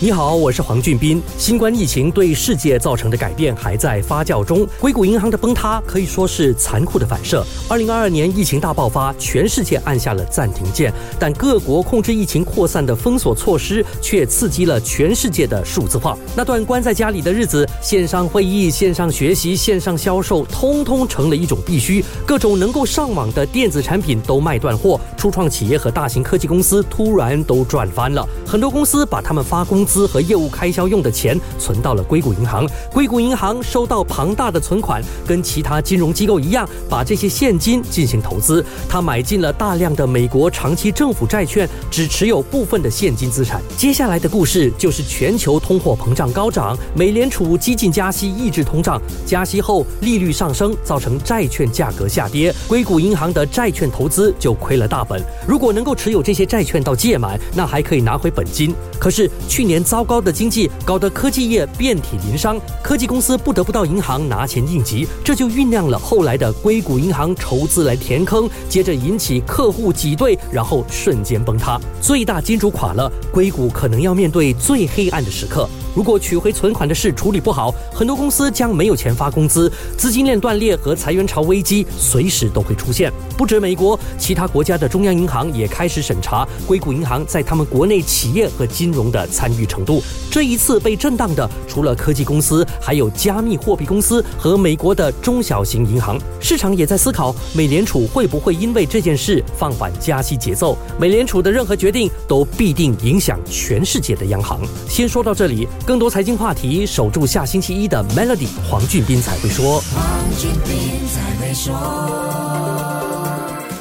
你好，我是黄俊斌。新冠疫情对世界造成的改变还在发酵中，硅谷银行的崩塌可以说是残酷的反射。二零二二年疫情大爆发，全世界按下了暂停键，但各国控制疫情扩散的封锁措施却刺激了全世界的数字化。那段关在家里的日子，线上会议、线上学习、线上销售，通通成了一种必须。各种能够上网的电子产品都卖断货，初创企业和大型科技公司突然都赚翻了。很多公司把他们发工资和业务开销用的钱存到了硅谷银行，硅谷银行收到庞大的存款，跟其他金融机构一样，把这些现金进行投资。他买进了大量的美国长期政府债券，只持有部分的现金资产。接下来的故事就是全球通货膨胀高涨，美联储激进加息抑制通胀，加息后利率上升，造成债券价格下跌，硅谷银行的债券投资就亏了大本。如果能够持有这些债券到届满，那还可以拿回本金。可是去年糟糕的经济搞得科技业遍体鳞伤，科技公司不得不到银行拿钱应急，这就酝酿了后来的硅谷银行筹资来填坑，接着引起客户挤兑，然后瞬间崩塌。最大金主垮了，硅谷可能要面对最黑暗的时刻。如果取回存款的事处理不好，很多公司将没有钱发工资，资金链断裂和裁员潮危机随时都会出现。不止美国，其他国家的中央银行也开始审查硅谷银行在他们国内企业和金融的参与程度。这一次被震荡的，除了科技公司，还有加密货币公司和美国的中小型银行。市场也在思考，美联储会不会因为这件事放缓加息节奏？美联储的任何决定都必定影响全世界的央行。先说到这里。更多财经话题，守住下星期一的 Melody，黄俊斌才会说。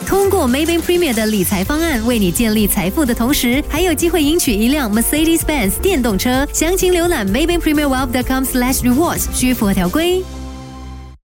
通过 Maybank Premier 的理财方案，为你建立财富的同时，还有机会赢取一辆 Mercedes-Benz 电动车。详情浏览 maybankpremierwealth.com/slash rewards，需符合条规。